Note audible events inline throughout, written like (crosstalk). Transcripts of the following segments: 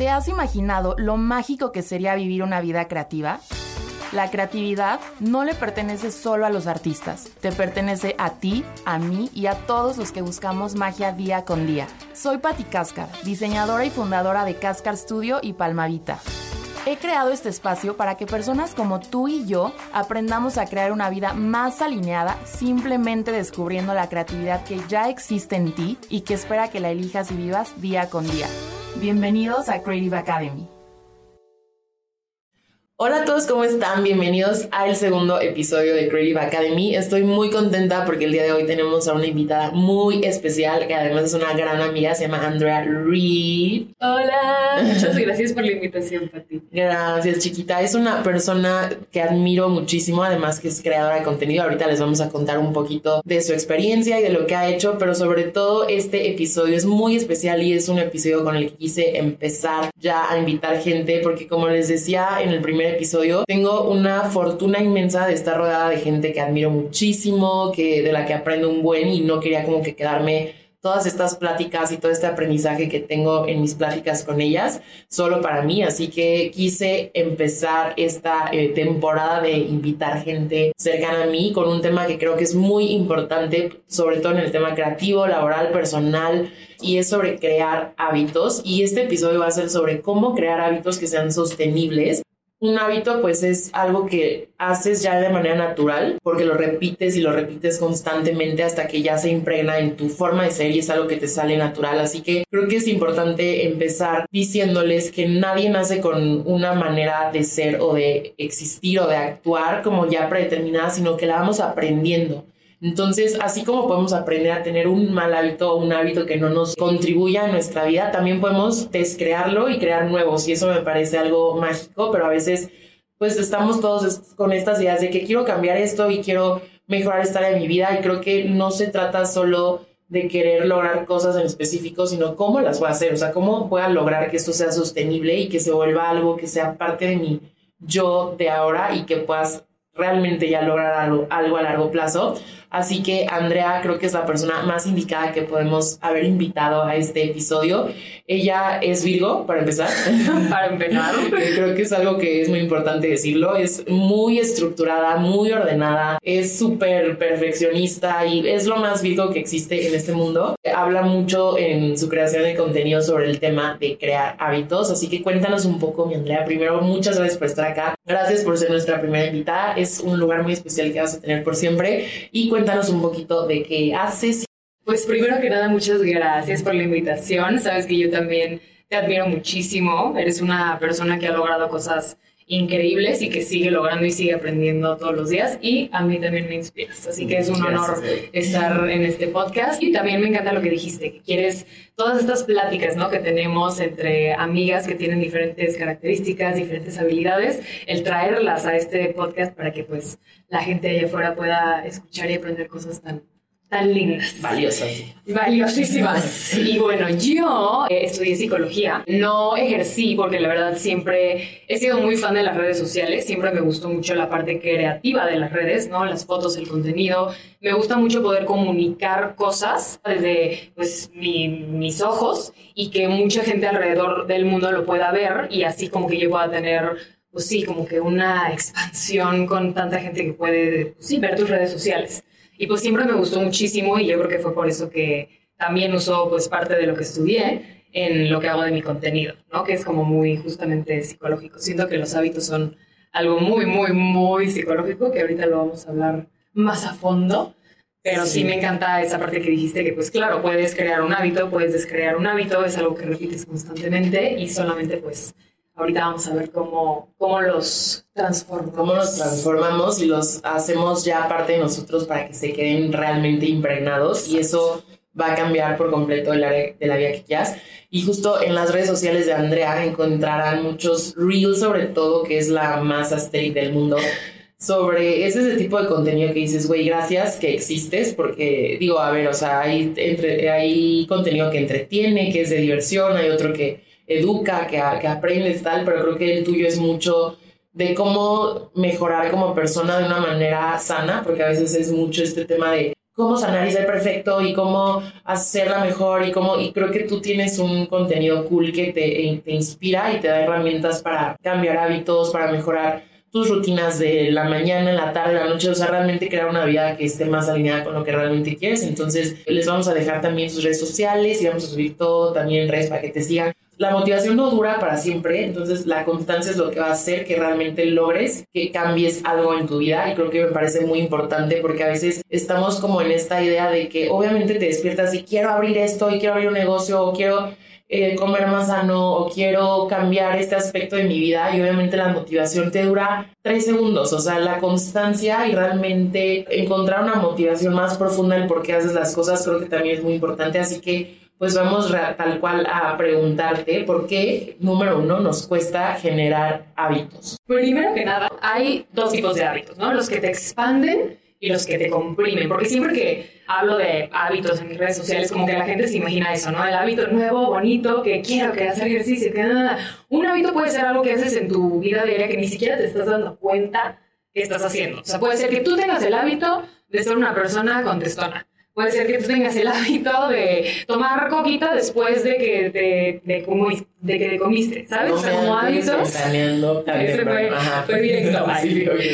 ¿Te has imaginado lo mágico que sería vivir una vida creativa? La creatividad no le pertenece solo a los artistas, te pertenece a ti, a mí y a todos los que buscamos magia día con día. Soy Patti Cáscar, diseñadora y fundadora de Cáscar Studio y Palmavita. He creado este espacio para que personas como tú y yo aprendamos a crear una vida más alineada simplemente descubriendo la creatividad que ya existe en ti y que espera que la elijas y vivas día con día. Bienvenidos a Creative Academy. Hola a todos, ¿cómo están? Bienvenidos al segundo episodio de Creative Academy. Estoy muy contenta porque el día de hoy tenemos a una invitada muy especial que además es una gran amiga, se llama Andrea Reed. Hola, (laughs) muchas gracias por la invitación, Pati. Gracias, chiquita. Es una persona que admiro muchísimo, además que es creadora de contenido. Ahorita les vamos a contar un poquito de su experiencia y de lo que ha hecho, pero sobre todo este episodio es muy especial y es un episodio con el que quise empezar ya a invitar gente porque como les decía en el primer episodio, tengo una fortuna inmensa de estar rodeada de gente que admiro muchísimo, que de la que aprendo un buen y no quería como que quedarme todas estas pláticas y todo este aprendizaje que tengo en mis pláticas con ellas solo para mí. Así que quise empezar esta eh, temporada de invitar gente cercana a mí con un tema que creo que es muy importante, sobre todo en el tema creativo, laboral, personal, y es sobre crear hábitos. Y este episodio va a ser sobre cómo crear hábitos que sean sostenibles un hábito pues es algo que haces ya de manera natural porque lo repites y lo repites constantemente hasta que ya se impregna en tu forma de ser y es algo que te sale natural. Así que creo que es importante empezar diciéndoles que nadie nace con una manera de ser o de existir o de actuar como ya predeterminada, sino que la vamos aprendiendo. Entonces, así como podemos aprender a tener un mal hábito o un hábito que no nos contribuya a nuestra vida, también podemos descrearlo y crear nuevos. Y eso me parece algo mágico, pero a veces pues estamos todos con estas ideas de que quiero cambiar esto y quiero mejorar esta área de mi vida y creo que no se trata solo de querer lograr cosas en específico, sino cómo las voy a hacer, o sea, cómo voy a lograr que esto sea sostenible y que se vuelva algo que sea parte de mi yo de ahora y que puedas realmente ya lograr algo, algo a largo plazo. Así que Andrea creo que es la persona más indicada que podemos haber invitado a este episodio. Ella es Virgo, para empezar. (laughs) para empezar. (laughs) creo que es algo que es muy importante decirlo. Es muy estructurada, muy ordenada, es súper perfeccionista y es lo más Virgo que existe en este mundo. Habla mucho en su creación de contenido sobre el tema de crear hábitos. Así que cuéntanos un poco, mi Andrea. Primero, muchas gracias por estar acá. Gracias por ser nuestra primera invitada. Es un lugar muy especial que vas a tener por siempre. Y cuéntanos un poquito de qué haces. Pues primero que nada, muchas gracias por la invitación. Sabes que yo también te admiro muchísimo. Eres una persona que ha logrado cosas increíbles y que sigue logrando y sigue aprendiendo todos los días y a mí también me inspiras. Así que es un honor estar en este podcast y también me encanta lo que dijiste, que quieres todas estas pláticas ¿no? que tenemos entre amigas que tienen diferentes características, diferentes habilidades, el traerlas a este podcast para que pues la gente allá afuera pueda escuchar y aprender cosas tan tan lindas. Valiosas. Valiosísimas. y bueno, yo eh, estudié psicología. No ejercí porque la verdad siempre he sido muy fan de las redes sociales. Siempre me gustó mucho la parte creativa de las redes, ¿no? Las fotos, el contenido. Me gusta mucho poder comunicar cosas desde pues, mis ojos y que mucha gente alrededor del mundo lo pueda ver y así como que yo pueda tener pues sí, como que una expansión con tanta gente que puede, pues sí, ver tus redes sociales. Y pues siempre me gustó muchísimo y yo creo que fue por eso que también usó pues parte de lo que estudié en lo que hago de mi contenido, ¿no? Que es como muy justamente psicológico. Siento que los hábitos son algo muy, muy, muy psicológico, que ahorita lo vamos a hablar más a fondo. Pero sí. me encanta esa parte que dijiste, que pues claro, puedes crear un hábito, puedes descrear un hábito, es algo que repites constantemente y solamente pues ahorita vamos a ver cómo, cómo los transformamos. Cómo los transformamos y los hacemos ya parte de nosotros para que se queden realmente impregnados y eso va a cambiar por completo el área de la vida que quieras. Y justo en las redes sociales de Andrea encontrarán muchos reels sobre todo, que es la más aesthetic del mundo, sobre ese, tipo de contenido que dices, güey, gracias que existes, porque digo, a ver, o sea, hay, entre, hay contenido que entretiene, que es de diversión, hay otro que educa, que, que aprendes tal, pero creo que el tuyo es mucho de cómo mejorar como persona de una manera sana, porque a veces es mucho este tema de cómo sanar y ser perfecto y cómo hacerla mejor y cómo, y creo que tú tienes un contenido cool que te, te inspira y te da herramientas para cambiar hábitos, para mejorar tus rutinas de la mañana, la tarde, la noche, o sea, realmente crear una vida que esté más alineada con lo que realmente quieres. Entonces, les vamos a dejar también sus redes sociales y vamos a subir todo también en redes para que te sigan. La motivación no dura para siempre, entonces la constancia es lo que va a hacer que realmente logres que cambies algo en tu vida y creo que me parece muy importante porque a veces estamos como en esta idea de que obviamente te despiertas y quiero abrir esto y quiero abrir un negocio o quiero eh, comer más sano o quiero cambiar este aspecto de mi vida y obviamente la motivación te dura tres segundos, o sea, la constancia y realmente encontrar una motivación más profunda en por qué haces las cosas creo que también es muy importante, así que pues vamos tal cual a preguntarte por qué, número uno, nos cuesta generar hábitos. Primero que nada, hay dos tipos de hábitos, ¿no? Los que te expanden y los que te comprimen. Porque siempre que hablo de hábitos en mis redes sociales, como que la gente se imagina eso, ¿no? El hábito nuevo, bonito, que quiero, que hacer ejercicio, que nada. Un hábito puede ser algo que haces en tu vida diaria que ni siquiera te estás dando cuenta que estás haciendo. O sea, puede ser que tú tengas el hábito de ser una persona contestona. Puede ser que tú tengas el hábito de tomar coquita después de que te, de, como, de que te comiste, ¿sabes? como hábitos. Fue, fue directo.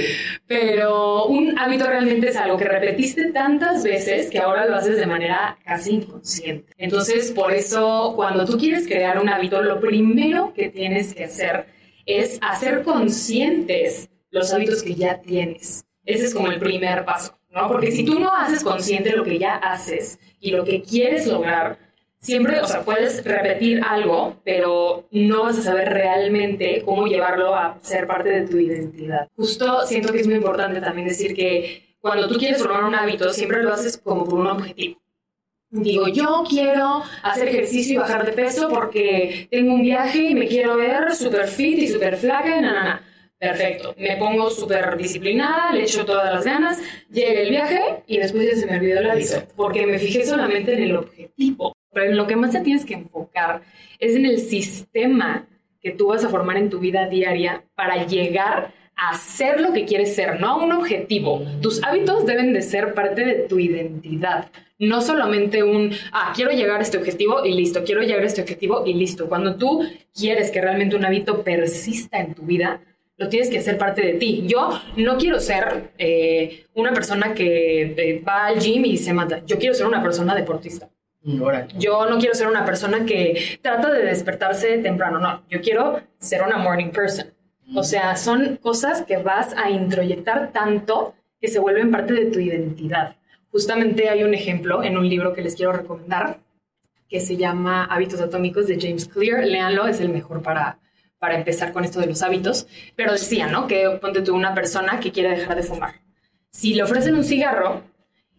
(laughs) Pero un hábito realmente es algo que repetiste tantas veces que ahora lo haces de manera casi inconsciente. Entonces, por eso, cuando tú quieres crear un hábito, lo primero que tienes que hacer es hacer conscientes los hábitos que ya tienes. Ese es como el primer paso. ¿No? Porque si tú no haces consciente lo que ya haces y lo que quieres lograr, siempre, o sea, puedes repetir algo, pero no vas a saber realmente cómo llevarlo a ser parte de tu identidad. Justo siento que es muy importante también decir que cuando tú quieres formar un hábito, siempre lo haces como por un objetivo. Digo, yo quiero hacer ejercicio y bajar de peso porque tengo un viaje y me quiero ver súper fit y súper flaca y na. Perfecto, me pongo súper disciplinada, le echo todas las ganas, llega el viaje y después ya se me olvidó la vida, porque me fijé solamente en el objetivo. Pero en lo que más te tienes que enfocar es en el sistema que tú vas a formar en tu vida diaria para llegar a ser lo que quieres ser, no a un objetivo. Tus hábitos deben de ser parte de tu identidad, no solamente un, ah, quiero llegar a este objetivo y listo, quiero llegar a este objetivo y listo. Cuando tú quieres que realmente un hábito persista en tu vida, lo tienes que hacer parte de ti. Yo no quiero ser eh, una persona que eh, va al gym y se mata. Yo quiero ser una persona deportista. Yo no quiero ser una persona que trata de despertarse temprano. No, yo quiero ser una morning person. O sea, son cosas que vas a introyectar tanto que se vuelven parte de tu identidad. Justamente hay un ejemplo en un libro que les quiero recomendar que se llama Hábitos Atómicos de James Clear. Léanlo, es el mejor para, para empezar con esto de los hábitos, pero decía, ¿no? Que ponte tú una persona que quiere dejar de fumar. Si le ofrecen un cigarro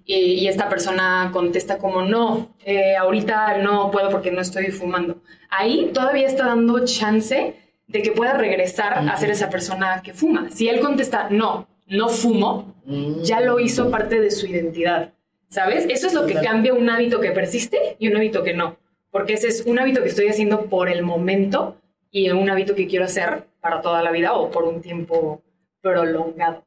y, esta persona contesta como, no, eh, ahorita no puedo porque no estoy fumando, ahí todavía está dando chance de que pueda regresar a ser esa persona que fuma. Si él contesta, no, no fumo, ya lo hizo parte de su identidad. ¿Sabes? Eso es lo que cambia un hábito que persiste y un hábito que no. Porque ese es un hábito que estoy haciendo por el momento y un hábito que quiero hacer para toda la vida o por un tiempo prolongado.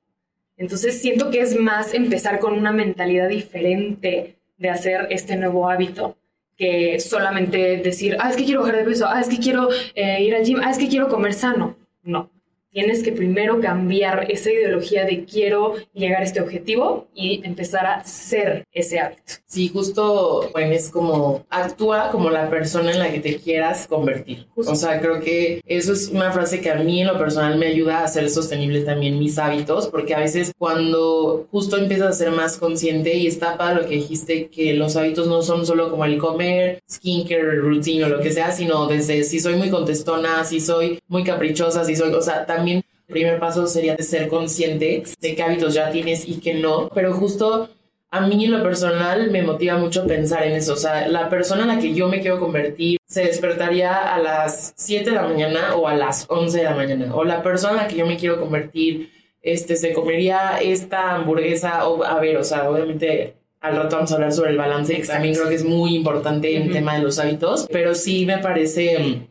Entonces siento que es más empezar con una mentalidad diferente de hacer este nuevo hábito que solamente decir, ah, es que quiero bajar de peso, ah, es que quiero eh, ir al gym, ah, es que quiero comer sano. No, tienes que primero cambiar esa ideología de quiero llegar a este objetivo y empezar a ser ese hábito. Sí, justo, bueno, es como actúa como la persona en la que te quieras convertir. O sea, creo que eso es una frase que a mí en lo personal me ayuda a hacer sostenible también mis hábitos, porque a veces cuando justo empiezas a ser más consciente y está para lo que dijiste, que los hábitos no son solo como el comer, skincare, routine o lo que sea, sino desde si soy muy contestona, si soy muy caprichosa, si soy, o sea, también el primer paso sería de ser consciente de qué hábitos ya tienes y qué no, pero justo a mí en lo personal me motiva mucho pensar en eso, o sea, la persona en la que yo me quiero convertir se despertaría a las 7 de la mañana o a las 11 de la mañana, o la persona en la que yo me quiero convertir este, se comería esta hamburguesa, o a ver, o sea, obviamente al rato vamos a hablar sobre el balance, que también creo que es muy importante en el tema de los hábitos, pero sí me parece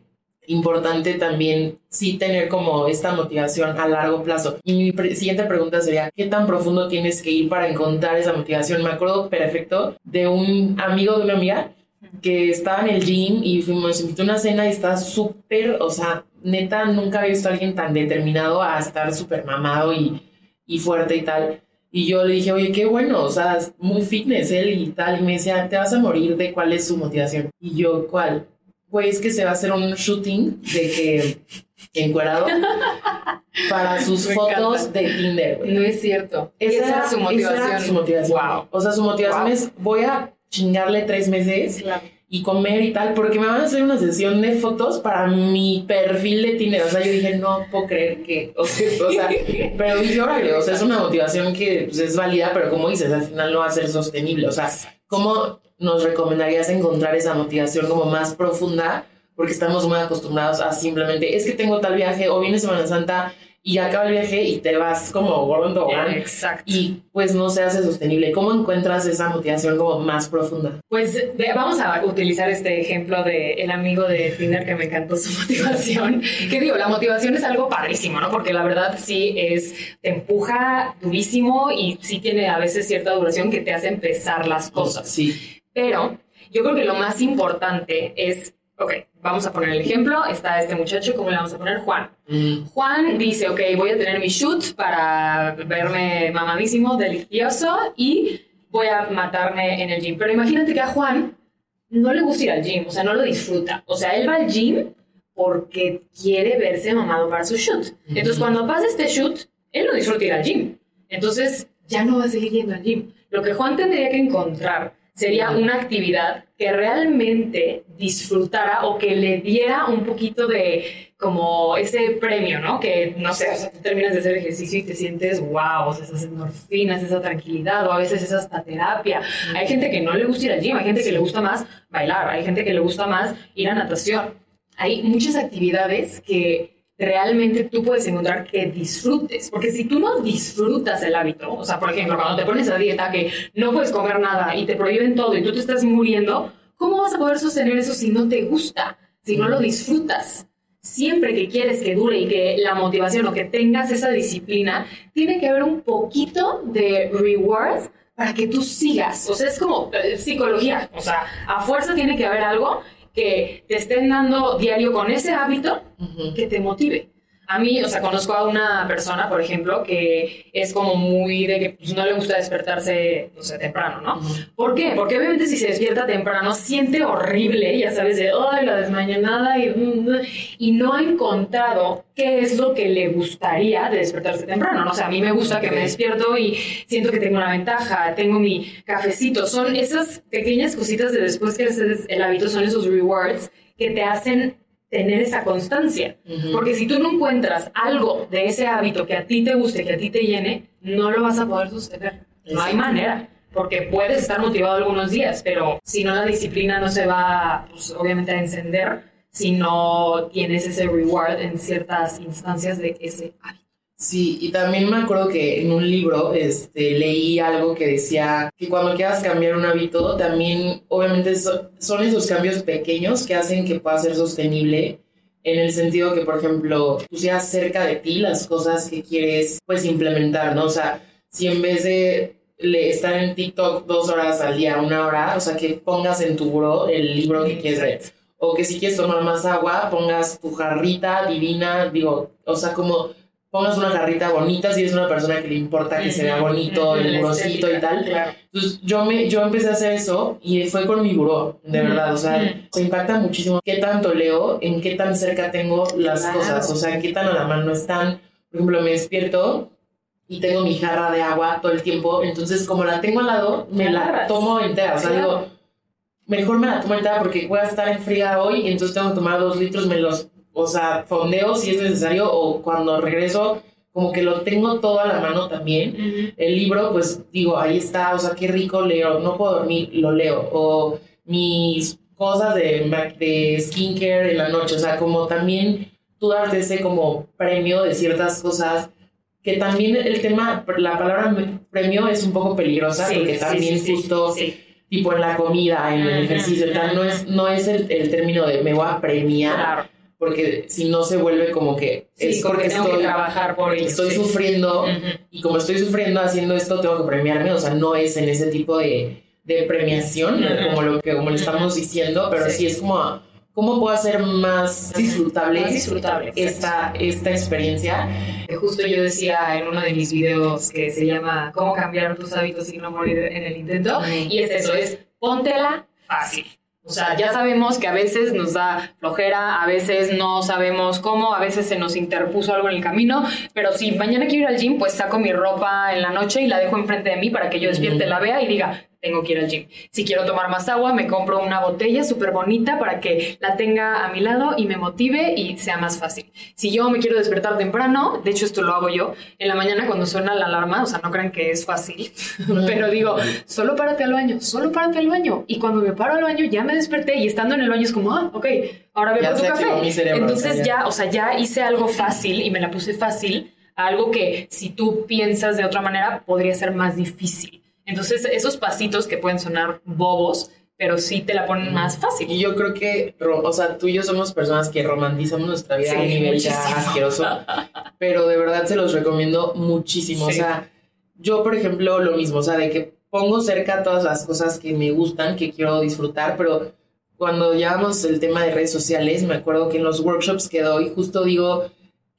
importante también sí tener como esta motivación a largo plazo. Y mi siguiente pregunta sería, ¿qué tan profundo tienes que ir para encontrar esa motivación? Me acuerdo perfecto de un amigo de una amiga que estaba en el gym y fuimos, invitó una cena y estaba súper, o sea, neta, nunca había visto a alguien tan determinado a estar súper mamado y, y fuerte y tal. Y yo le dije, oye, qué bueno, o sea, muy fitness él y tal. Y me decía, te vas a morir de cuál es su motivación. Y yo, ¿cuál? Pues que se va a hacer un shooting de que encuerado para sus (laughs) fotos de Tinder. No es cierto. Esa, era su motivación. su motivación. Wow. O sea, su motivación es, voy a chingarle tres meses y comer y tal, porque me van a hacer una sesión de fotos para mi perfil de Tinder. O sea, yo dije, no puedo creer que, o sea, (laughs) pero dije, órale, o sea, es una motivación que pues, es válida, pero como dices, al final no va a ser sostenible. O sea, ¿cómo nos recomendarías encontrar esa motivación como más profunda? Porque estamos muy acostumbrados a simplemente, es que tengo tal viaje o viene Semana Santa y acaba el viaje y te vas como gordo Exacto. Y pues no se hace sostenible. ¿Cómo encuentras esa motivación como más profunda? Pues vamos a utilizar este ejemplo de el amigo de Tinder que me encantó su (laughs) motivación. que digo, la motivación es algo padrísimo, ¿no? Porque la verdad sí es, te empuja durísimo y sí tiene a veces cierta duración que te hace empezar las cosas. Sí. Pero yo creo que lo más importante es Ok, vamos a poner el ejemplo. Está este muchacho, ¿cómo le vamos a poner? Juan. Mm. Juan dice, ok, voy a tener mi shoot para verme mamadísimo, delicioso y voy a matarme en el gym. Pero imagínate que a Juan no le gusta ir al gym, o sea, no lo disfruta. O sea, él va al gym porque quiere verse mamado para su shoot. Entonces, cuando pasa este shoot, él no disfruta ir al gym. Entonces, ya no va a seguir yendo al gym. Lo que Juan tendría que encontrar sería una actividad que realmente disfrutara o que le diera un poquito de como ese premio, ¿no? Que no sé, o sea, tú terminas de hacer ejercicio y te sientes wow, o sea, esas endorfinas, esa tranquilidad, o a veces es hasta terapia. Hay gente que no le gusta ir al gym, hay gente que le gusta más bailar, hay gente que le gusta más ir a natación. Hay muchas actividades que realmente tú puedes encontrar que disfrutes. Porque si tú no disfrutas el hábito, o sea, por ejemplo, cuando te pones a dieta que no puedes comer nada y te prohíben todo y tú te estás muriendo, ¿cómo vas a poder sostener eso si no te gusta, si no lo disfrutas? Siempre que quieres que dure y que la motivación o que tengas esa disciplina, tiene que haber un poquito de reward para que tú sigas. O sea, es como eh, psicología. O sea, a fuerza tiene que haber algo que te estén dando diario con ese hábito que te motive. A mí, o sea, conozco a una persona, por ejemplo, que es como muy de que pues, no le gusta despertarse, no sé, temprano, ¿no? ¿Por qué? Porque obviamente si se despierta temprano siente horrible, ya sabes, de, ay, la desmañanada y, y no ha encontrado qué es lo que le gustaría de despertarse temprano, ¿no? O sea, a mí me gusta que me despierto y siento que tengo una ventaja, tengo mi cafecito. Son esas pequeñas cositas de después que haces el hábito, son esos rewards que te hacen tener esa constancia. Porque si tú no encuentras algo de ese hábito que a ti te guste, que a ti te llene, no lo vas a poder sostener. No hay manera. Porque puedes estar motivado algunos días, pero si no la disciplina no se va, pues, obviamente, a encender si no tienes ese reward en ciertas instancias de ese hábito. Sí, y también me acuerdo que en un libro este, leí algo que decía que cuando quieras cambiar un hábito, también obviamente son esos cambios pequeños que hacen que pueda ser sostenible en el sentido que, por ejemplo, tú seas cerca de ti las cosas que quieres pues implementar, ¿no? O sea, si en vez de estar en TikTok dos horas al día, una hora, o sea, que pongas en tu buro el libro que quieres leer. O que si quieres tomar más agua, pongas tu jarrita divina, digo, o sea, como pongas una jarrita bonita si eres una persona que le importa que se vea bonito, el burocito y tal. Entonces yo, me, yo empecé a hacer eso y fue con mi buró, de verdad. O sea, se impacta muchísimo qué tanto leo, en qué tan cerca tengo las cosas, o sea, en qué tan a la mano están. Por ejemplo, me despierto y tengo mi jarra de agua todo el tiempo, entonces como la tengo al lado, me la tomo entera. O sea, digo, mejor me la tomo entera porque voy a estar en fría hoy y entonces tengo que tomar dos litros, me los o sea, fondeo si es necesario o cuando regreso, como que lo tengo todo a la mano también. El libro, pues digo, ahí está, o sea, qué rico leo, no puedo dormir, lo leo. O mis cosas de, de skincare en la noche, o sea, como también tú darte ese como premio de ciertas cosas que también el tema, la palabra premio es un poco peligrosa porque también justo tipo en la comida, en el ejercicio, tal, no es, no es el, el, término de me voy a premiar, porque si no se vuelve como que es porque tengo estoy, que trabajar por ello. Estoy sufriendo y como estoy sufriendo haciendo esto tengo que premiarme, o sea, no es en ese tipo de, de premiación como lo que como le estamos diciendo, pero sí, es como cómo puedo hacer más disfrutable, disfrutable esta, esta experiencia. Justo yo decía en uno de mis videos que se llama Cómo cambiar tus hábitos y no morir en el intento, y es eso, es póntela fácil. O sea, ya sabemos que a veces nos da flojera, a veces no sabemos cómo, a veces se nos interpuso algo en el camino, pero si mañana quiero ir al gym, pues saco mi ropa en la noche y la dejo enfrente de mí para que yo despierte, la vea y diga, tengo que ir al gym. Si quiero tomar más agua, me compro una botella súper bonita para que la tenga a mi lado y me motive y sea más fácil. Si yo me quiero despertar temprano, de hecho esto lo hago yo, en la mañana cuando suena la alarma, o sea, no crean que es fácil, (laughs) pero digo, solo párate al baño, solo párate al baño. Y cuando me paro al baño ya me desperté y estando en el baño es como, ah, ok, ahora bebo tu café. Entonces ya, o sea, ya hice algo fácil y me la puse fácil, algo que si tú piensas de otra manera podría ser más difícil. Entonces, esos pasitos que pueden sonar bobos, pero sí te la ponen más fácil. Y yo creo que, o sea, tú y yo somos personas que romantizamos nuestra vida a un nivel ya asqueroso, pero de verdad se los recomiendo muchísimo. O sea, yo, por ejemplo, lo mismo, o sea, de que pongo cerca todas las cosas que me gustan, que quiero disfrutar, pero cuando llevamos el tema de redes sociales, me acuerdo que en los workshops que doy, justo digo,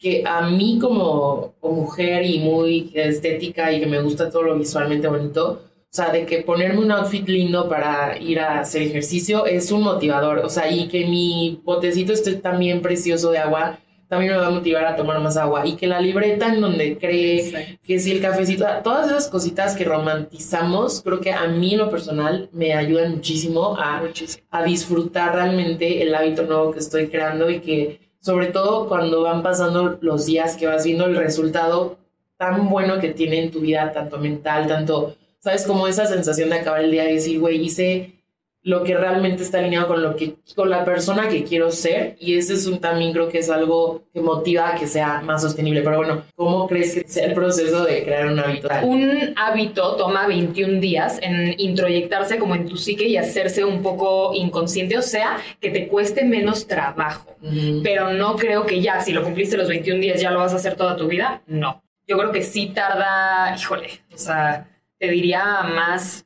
que a mí como, mujer y muy estética y que me gusta todo lo visualmente bonito, o sea, de que ponerme un outfit lindo para ir a hacer ejercicio es un motivador. O sea, y que mi botecito esté también precioso de agua, también me va a motivar a tomar más agua. Y que la libreta en donde cree, que si el cafecito, todas esas cositas que romantizamos, creo que a mí en lo personal me ayudan muchísimo a, a disfrutar realmente el hábito nuevo que estoy creando y que sobre todo cuando van pasando los días que vas viendo el resultado tan bueno que tiene en tu vida, tanto mental, tanto, sabes, como esa sensación de acabar el día y decir, güey, hice lo que realmente está alineado con lo que con la persona que quiero ser. Y ese es un también creo que es algo que motiva a que sea más sostenible. Pero bueno cómo crees que sea el proceso de crear un hábito un hábito toma 21 días en introyectarse como en tu psique y hacerse un poco inconsciente. O sea que te cueste menos trabajo. Pero no creo que ya si lo cumpliste los 21 días ya lo vas a hacer toda tu vida. No. Yo creo que sí tarda híjole o sea te diría más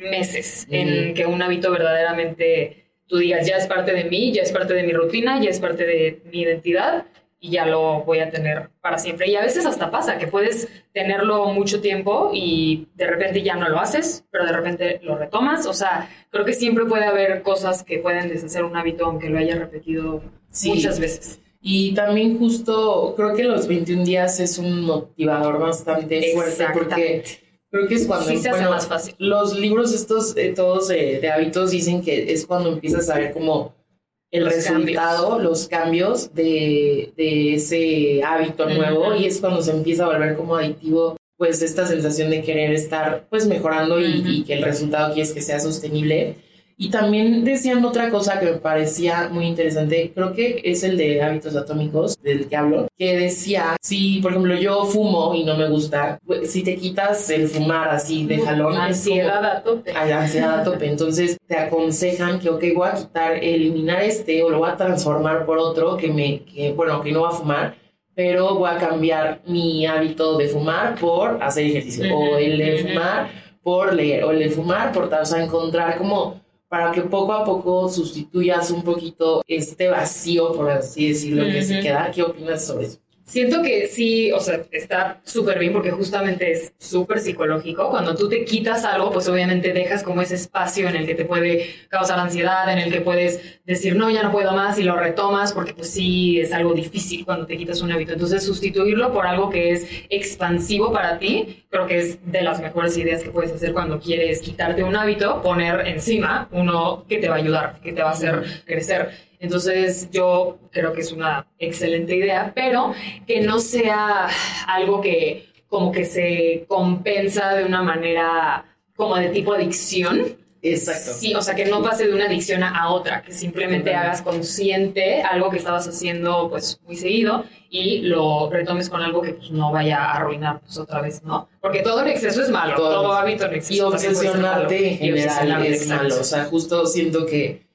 meses en que un hábito verdaderamente tú digas, ya es parte de mí, ya es parte de mi rutina, ya es parte de mi identidad y ya lo voy a tener para siempre. Y a veces hasta pasa que puedes tenerlo mucho tiempo y de repente ya no lo haces, pero de repente lo retomas. O sea, creo que siempre puede haber cosas que pueden deshacer un hábito aunque lo haya repetido muchas veces. Y también justo creo que los 21 días es un motivador bastante fuerte porque Creo que es cuando sí se más fácil. Los libros estos eh, todos eh, de hábitos dicen que es cuando empiezas a ver como el resultado, los cambios de, de ese hábito nuevo y es cuando se empieza a volver como adictivo pues esta sensación de querer estar pues mejorando y, y que el resultado quieres que sea sostenible. Y también decían otra cosa que me parecía muy interesante, creo que es el de hábitos atómicos del que hablo, que decía, si por ejemplo yo fumo y no me gusta, pues, si te quitas el fumar así de jalón, ansiedad a tope. ansiedad a tope, entonces te aconsejan que, ok, voy a quitar, eliminar este o lo voy a transformar por otro que me, que, bueno, que no va a fumar pero voy a cambiar mi hábito de fumar por hacer ejercicio, o el de fumar por leer, o el de fumar por, o sea, encontrar como para que poco a poco sustituyas un poquito este vacío, por así decirlo, que se queda. ¿Qué opinas sobre eso? Siento que sí, o sea, está súper bien porque justamente es súper psicológico. Cuando tú te quitas algo, pues obviamente dejas como ese espacio en el que te puede causar ansiedad, en el que puedes decir, no, ya no puedo más y lo retomas porque pues sí es algo difícil cuando te quitas un hábito. Entonces sustituirlo por algo que es expansivo para ti, creo que es de las mejores ideas que puedes hacer cuando quieres quitarte un hábito, poner encima uno que te va a ayudar, que te va a hacer crecer. Entonces yo creo que es una excelente idea, pero que no sea algo que como que se compensa de una manera como de tipo adicción. Exacto. Sí, o sea, que no pase de una adicción a otra, que simplemente hagas consciente algo que estabas haciendo pues muy seguido y lo retomes con algo que pues no vaya a arruinar pues otra vez, ¿no? Porque todo en exceso es malo, todo, hábito en exceso y obsesionarte en general es malo, o sea, justo siento que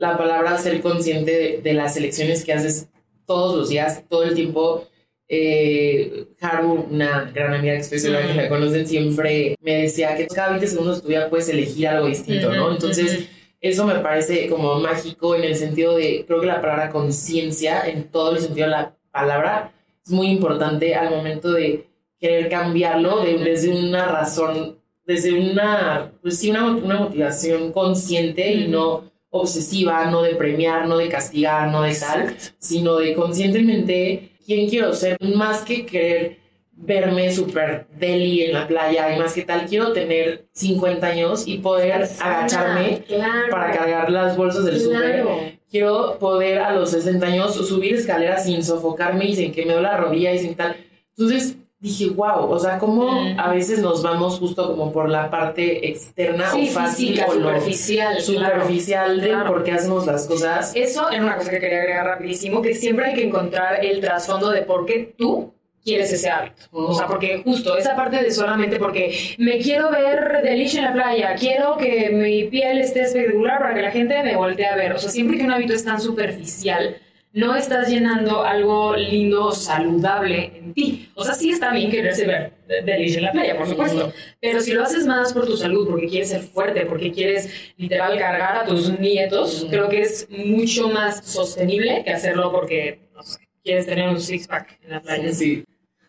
la palabra ser consciente de, las elecciones que haces todos los días, todo el tiempo. Eh, Haru, una gran amiga que estoy segura que la conocen, siempre me decía que cada 20 segundos de tu vida puedes elegir algo distinto, ¿no? Entonces, eso me parece como mágico en el sentido de, creo que la palabra conciencia, en todo el sentido de la palabra, es muy importante al momento de querer cambiarlo desde una razón, desde una, pues sí, una, una motivación consciente y no obsesiva, no de premiar, no de castigar, no de tal, sino de conscientemente quién quiero ser, más que querer verme súper deli en la playa y más que tal, quiero tener 50 años y poder agacharme para cargar las bolsas del súper. Quiero poder a los 60 años subir escaleras sin sofocarme y sin que me duele la rodilla y sin tal. Entonces, dije, wow, o sea, como a veces nos vamos justo como por la parte externa o fácil o superficial, superficial de por qué hacemos las cosas. Eso era una cosa que quería agregar rapidísimo, que siempre hay que encontrar el trasfondo de por qué tú quieres ese hábito. O sea, porque justo esa parte de solamente porque me quiero ver delish en la playa, quiero que mi piel esté espectacular para que la gente me voltee a ver. O sea, siempre que un hábito es tan superficial, no estás llenando algo lindo, saludable en ti. O sea, sí está bien quererse ver delish en la playa, por supuesto. Pero si lo haces más por tu salud, porque quieres ser fuerte, porque quieres literal cargar a tus nietos, creo que es mucho más sostenible que hacerlo porque, no sé, quieres tener un six-pack en la playa. Sí.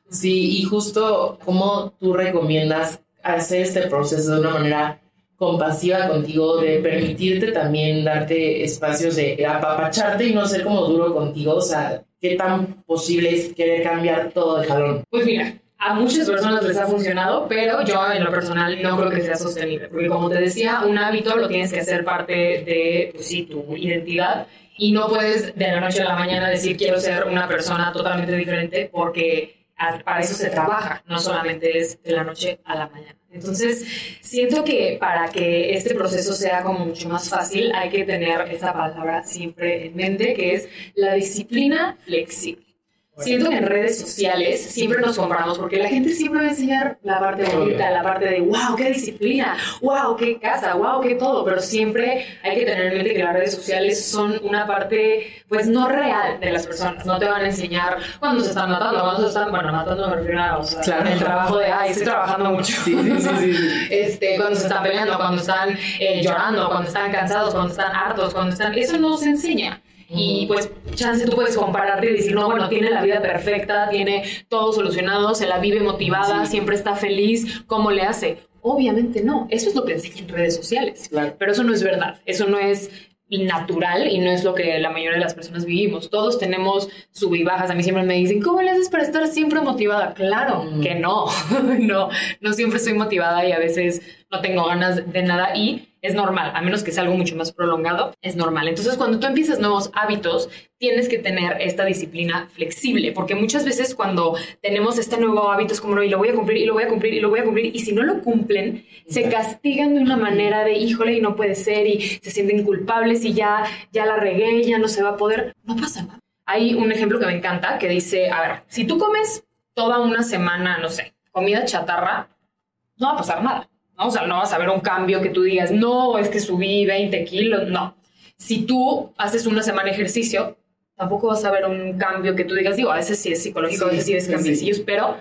Sí, y justo cómo tú recomiendas hacer este proceso de una manera compasiva contigo, de permitirte también darte espacios de apapacharte y no ser como duro contigo, o sea, ¿qué tan posible es querer cambiar todo de jalón? Pues mira, a muchas personas les ha funcionado, pero yo en lo personal no creo que sea sostenible, porque como te decía, un hábito lo tienes que hacer parte de, pues sí, tu identidad y no puedes de la noche a la mañana decir quiero ser una persona totalmente diferente porque para eso se trabaja, no solamente es de la noche a la mañana. Entonces, siento que para que este proceso sea como mucho más fácil, hay que tener esta palabra siempre en mente, que es la disciplina flexible. Siento que en redes sociales siempre nos comparamos porque la gente siempre va a enseñar la parte bonita, la parte de wow, qué disciplina, wow, qué casa, wow, qué todo, pero siempre hay que tener en mente que las redes sociales son una parte pues no real de las personas. No te van a enseñar cuando se están matando, cuando se están, bueno, matando me refiero a o sea, el trabajo de, ay, estoy trabajando mucho. Sí, sí, sí, (laughs) este, cuando se están peleando, cuando están eh, llorando, cuando están cansados, cuando están hartos, cuando están... Eso no se enseña. Y pues, chance tú puedes compararte y decir, no, bueno, tiene la vida perfecta, tiene todo solucionado, se la vive motivada, siempre está feliz, ¿cómo le hace? Obviamente no, eso es lo que enseñan en redes sociales, pero eso no es verdad, eso no es natural y no es lo que la mayoría de las personas vivimos. Todos tenemos sub y bajas. A mí siempre me dicen, ¿cómo le haces para estar siempre motivada? Claro que no, (laughs) no, no siempre estoy motivada y a veces no tengo ganas de nada y es normal, a menos que sea algo mucho más prolongado, es normal. Entonces, cuando tú empiezas nuevos hábitos, tienes que tener esta disciplina flexible, porque muchas veces cuando tenemos este nuevo hábito es como, no, y lo voy a cumplir, y lo voy a cumplir, y lo voy a cumplir, y si no lo cumplen, se castigan de una manera de, híjole, y no puede ser, y se sienten culpables, y ya, ya la regué, ya no se va a poder. No pasa nada. Hay un ejemplo que me encanta que dice, a ver, si tú comes toda una semana, no sé, comida chatarra, no va a pasar nada. ¿No? O sea, no vas a ver un cambio que tú digas, no, es que subí 20 kilos, no. Si tú haces una semana ejercicio, tampoco vas a ver un cambio que tú digas, digo, a veces sí es psicológico, a veces sí es cambiecillos, pero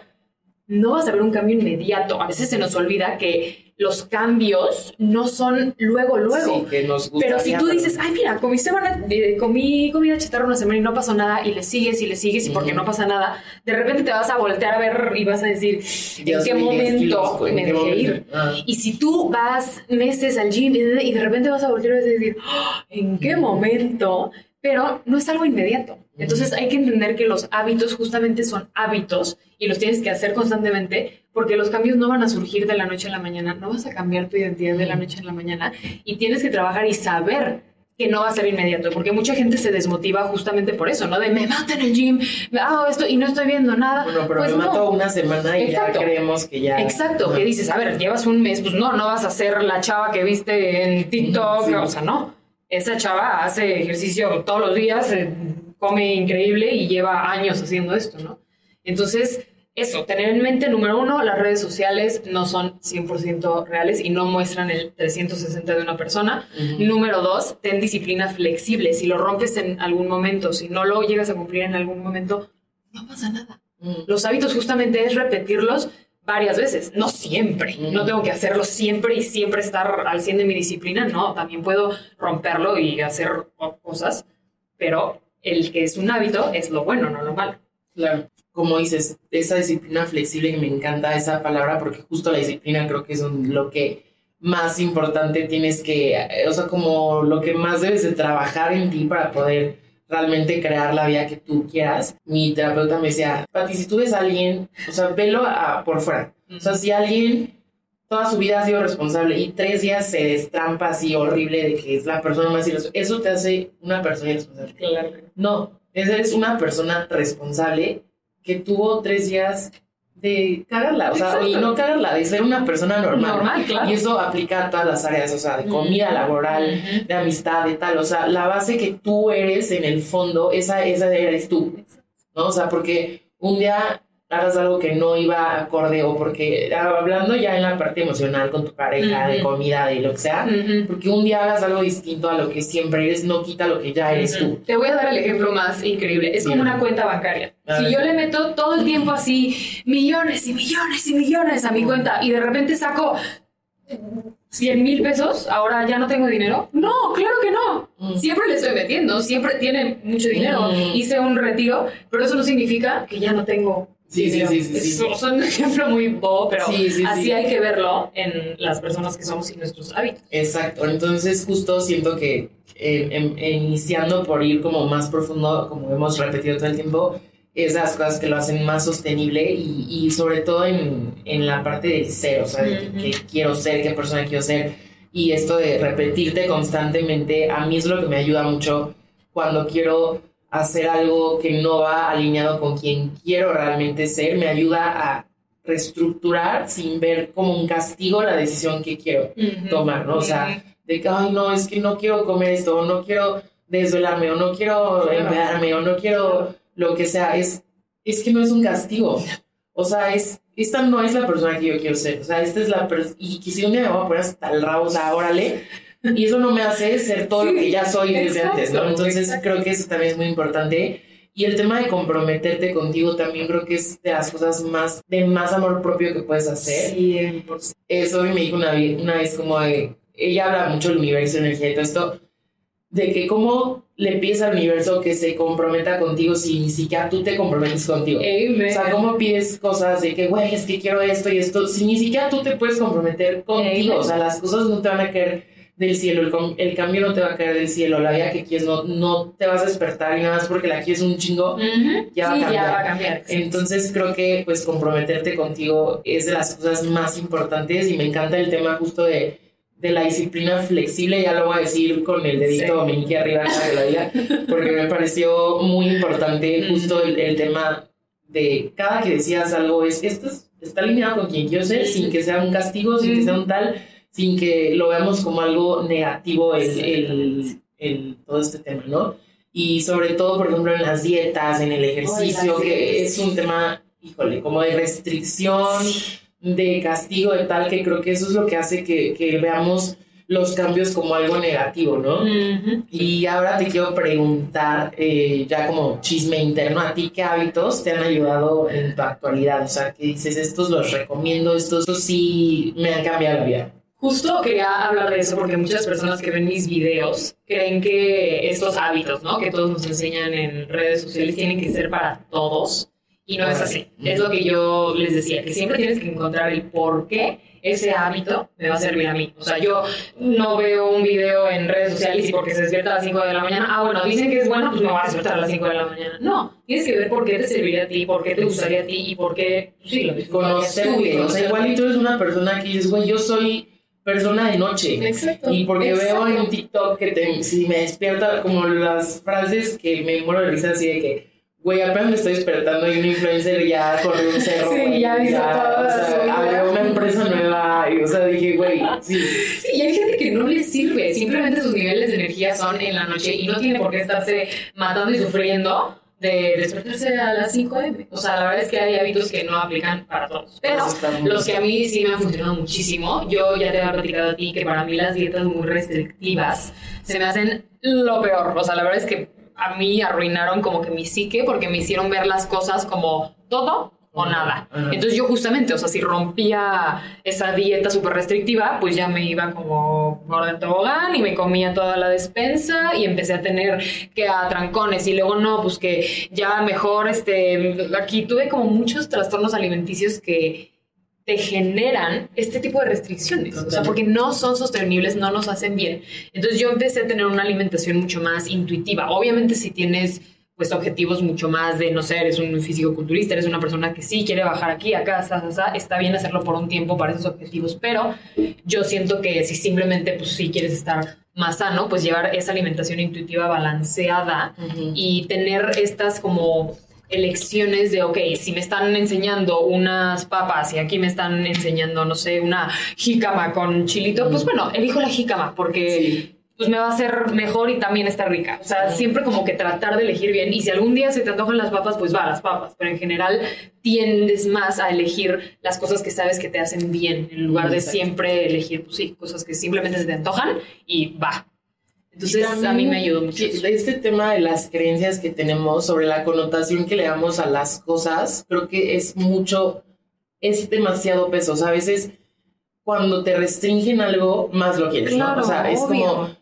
no vas a ver un cambio inmediato. A veces se nos olvida que los cambios no son luego, luego. pero si tú dices, ay, mira, comí, semana, eh, comí comida chatarra una semana y no pasó nada, y le sigues y le sigues, y porque no pasa nada, de repente te vas a voltear a ver y vas a decir, ¿en qué momento me dejé ir? Ah. Y si tú vas meses al gym y de, repente vas a voltear a decir, ¡Ah! ¿en qué momento? Pero no es algo inmediato. Entonces hay que entender que los hábitos justamente son hábitos y los tienes que hacer constantemente porque los cambios no van a surgir de la noche a la mañana, no vas a cambiar tu identidad de la noche a la mañana y tienes que trabajar y saber que no va a ser inmediato, porque mucha gente se desmotiva justamente por eso, ¿no? De me mato en el gym, hago esto y no estoy viendo nada. Bueno, pero pues me mato una semana y ya creemos que ya. Exacto, que dices, a ver, llevas un mes, pues no, no vas a ser la chava que viste en TikTok, o sea, no. Esa chava hace ejercicio todos los días, come increíble y lleva años haciendo esto, ¿no? Entonces, eso, tener en mente, número uno, las redes sociales no son 100% reales y no muestran el 360 de una persona. Número dos, ten disciplina flexible. Si lo rompes en algún momento, si no lo llegas a cumplir en algún momento, no pasa nada. Los hábitos justamente es repetirlos varias veces, no siempre. No tengo que hacerlo siempre y siempre estar al 100 de mi disciplina, no, también puedo romperlo y hacer cosas, pero el que es un hábito es lo bueno, no lo malo. Claro como dices, esa disciplina flexible, que me encanta esa palabra, porque justo la disciplina creo que es lo que más importante tienes que, o sea, como lo que más debes de trabajar en ti para poder realmente crear la vida que tú quieras. Mi terapeuta me decía, Pati, si tú ves a alguien, o sea, velo por fuera. O sea, si alguien toda su vida ha sido responsable y tres días se destrampa así horrible de que es la persona más irresponsable, eso te hace una persona irresponsable. Claro. No, eres una persona responsable que tuvo tres días de cagarla, o sea, y no cagarla, de ser una persona normal. normal claro. Y eso aplica a todas las áreas, o sea, de comida, laboral, de amistad, de tal. O sea, la base que tú eres en el fondo, esa, esa eres tú. ¿No? O sea, porque un día hagas algo que no iba acorde o porque ah, hablando ya en la parte emocional con tu pareja, de comida, de lo que sea, porque un día hagas algo distinto a lo que siempre eres, no quita lo que ya eres tú. Te voy a dar el ejemplo más increíble. Es como una cuenta bancaria. si yo le meto todo el tiempo así millones y millones y millones a mi cuenta y de repente saco 100 mil pesos, ahora ya no tengo dinero. No, claro que no. Mm. Siempre le estoy metiendo, siempre tiene mucho dinero. Mm. Hice un retiro, pero eso no significa que ya no tengo Sí, sí, sí, sí, Es un ejemplo muy bobo, pero así hay que verlo en las personas que somos y nuestros hábitos. Exacto, entonces justo siento que eh, em, iniciando por ir como más profundo, como hemos repetido todo el tiempo, esas cosas que lo hacen más sostenible y, y sobre todo en, en, la parte del ser, o sea, de qué quiero ser, qué persona quiero ser. Y esto de repetirte constantemente, a mí es lo que me ayuda mucho cuando quiero hacer algo que no va alineado con quien quiero realmente ser, me ayuda a reestructurar sin ver como un castigo la decisión que quiero tomar, ¿no? O sea, de que, ay, no, es que no quiero comer esto, o no quiero desvelarme, o no quiero enviarme, o no quiero lo que sea, es, es que no es un castigo. O sea, es, esta no es la persona que yo quiero ser. O sea, esta es la persona, y que si un día me voy a poner hasta el rabo, o sea, órale, y eso no me hace ser todo lo que ya soy desde antes, ¿no? Entonces creo que eso también es muy importante. Y el tema de comprometerte contigo también creo que es de las cosas más, de más amor propio que puedes hacer. Sí, Eso me dijo una, una vez como de, ella habla mucho del universo, energía y todo esto, de que cómo le pides al universo que se comprometa contigo si ni siquiera tú te comprometes contigo. O sea, cómo pides cosas de que, güey, es que quiero esto y esto, si ni siquiera tú te puedes comprometer contigo. O sea, las cosas no te van a caer del cielo, el, cambio no te va a caer del cielo, la vida que quieres no, no te vas a despertar y nada más porque la quieres un chingo, ya, va a cambiar. ya va a cambiar. Entonces creo que pues comprometerte contigo es de las cosas más importantes y me encanta el tema justo de, de la disciplina flexible, ya lo voy a decir con el dedito sí. arriba de la vida, porque me pareció muy importante justo el, el, tema de cada que decías algo es, esto está alineado con quien quiero ser, sin que sea un castigo, sin que sea un tal sin que lo veamos como algo negativo el, el, todo este tema, ¿no? Y sobre todo, por ejemplo, en las dietas, en el ejercicio, que es un tema, híjole, como de restricción, de castigo, de tal, que creo que eso es lo que hace que, que veamos los cambios como algo negativo, ¿no? Y ahora te quiero preguntar, eh, ya como chisme interno, ¿a ti qué hábitos te han ayudado en tu actualidad? O sea, que dices, estos los recomiendo, estos sí me han cambiado la vida. Justo quería hablar de eso porque muchas personas que ven mis videos creen que estos hábitos, ¿no? Que todos nos enseñan en redes sociales tienen que ser para todos y no es así. Es lo que yo les decía, que siempre tienes que encontrar el por qué ese hábito me va a servir a mí. O sea, yo no veo un video en redes sociales y porque se despierta a las 5 de la mañana, ah, bueno, dicen que es bueno, pues me voy a despertar a las 5 de la mañana. No, tienes que ver por qué te serviría a ti, por qué te gustaría a ti y por qué, pues sí, lo Conocerte. O sea, igual tú eres una persona que dices, güey, yo soy persona de noche. Exacto. Y porque veo en TikTok que te, si me despierta como las frases que me muero de risa así de que, güey, apenas me estoy despertando y un influencer ya corrió un cerro. Sí, ya hizo todo. O sea, una empresa nueva y, o sea, dije, güey, sí. Sí, y hay gente que no le sirve, simplemente sus niveles de energía son en la noche y no tiene por qué estarse matando y sufriendo de despertarse a las 5 m. O sea, la verdad es que hay hábitos que no aplican para todos. Pero los que a mí sí me han funcionado muchísimo, yo ya te había platicado a ti que para mí las dietas muy restrictivas se me hacen lo peor. O sea, la verdad es que a mí arruinaron como que mi psique porque me hicieron ver las cosas como todo o nada. Entonces yo justamente, o sea, si rompía esa dieta súper restrictiva, pues ya me iba como por de tobogán y me comía toda la despensa y empecé a tener que a trancones y luego no, pues que ya mejor, este, aquí tuve como muchos trastornos alimenticios que te generan este tipo de restricciones, o sea, porque no son sostenibles, no nos hacen bien. Entonces yo empecé a tener una alimentación mucho más intuitiva. Obviamente si tienes pues objetivos mucho más de, no sé, eres un físico culturista, eres una persona que sí quiere bajar aquí, acá, está bien hacerlo por un tiempo para esos objetivos, pero yo siento que si simplemente, pues sí quieres estar más sano, pues llevar esa alimentación intuitiva balanceada y tener estas como elecciones de, ok, si me están enseñando unas papas y aquí me están enseñando, no sé, una jícama con chilito, pues bueno, elijo la jícama porque pues me va a hacer mejor y también está rica. O sea, siempre como que tratar de elegir bien. Y si algún día se te antojan las papas, pues va, las papas. Pero en general tiendes más a elegir las cosas que sabes que te hacen bien, en lugar de siempre elegir, pues sí, cosas que simplemente se te antojan y va. Entonces a mí me ayudó mucho. Este tema de las creencias que tenemos sobre la connotación que le damos a las cosas, creo que es mucho, es demasiado peso. O sea, a veces cuando te restringen algo, más lo quieres, ¿no? O sea, es como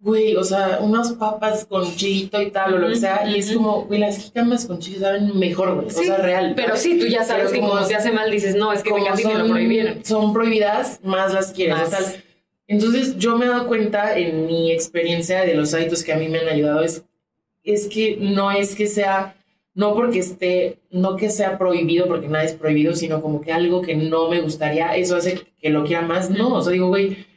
güey, o sea, unas papas con chilito y tal, o lo que sea, y es como, güey, las jicamas con chile saben mejor, güey, o sea, real. Pero sí, tú ya sabes que como se hace mal, dices, no, es que me casi me lo prohibieron. Son prohibidas, más las quieres, más. Entonces, yo me he dado cuenta en mi experiencia de los hábitos que a mí me han ayudado, es, es que no es que sea, no porque esté, no que sea prohibido, porque nada es prohibido, sino como que algo que no me gustaría, eso hace que lo quiera más, no, o sea, digo, güey,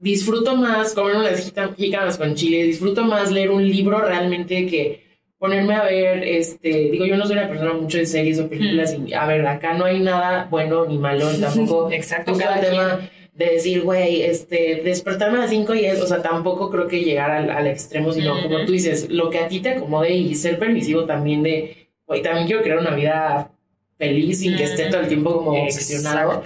disfruto más comer unas jícamas con chile, disfruto más leer un libro realmente que ponerme a ver, este, digo, yo no soy una persona mucho de series o películas, y a ver, acá no hay nada bueno ni malo, (laughs) tampoco Exacto, cada tema de decir, güey, este, despertarme a las 5 y es, o sea, tampoco creo que llegar al, extremo, sino como tú dices, lo que a ti te acomode y ser permisivo también de, güey, también quiero crear una vida feliz sin que esté todo el tiempo como obsesionado,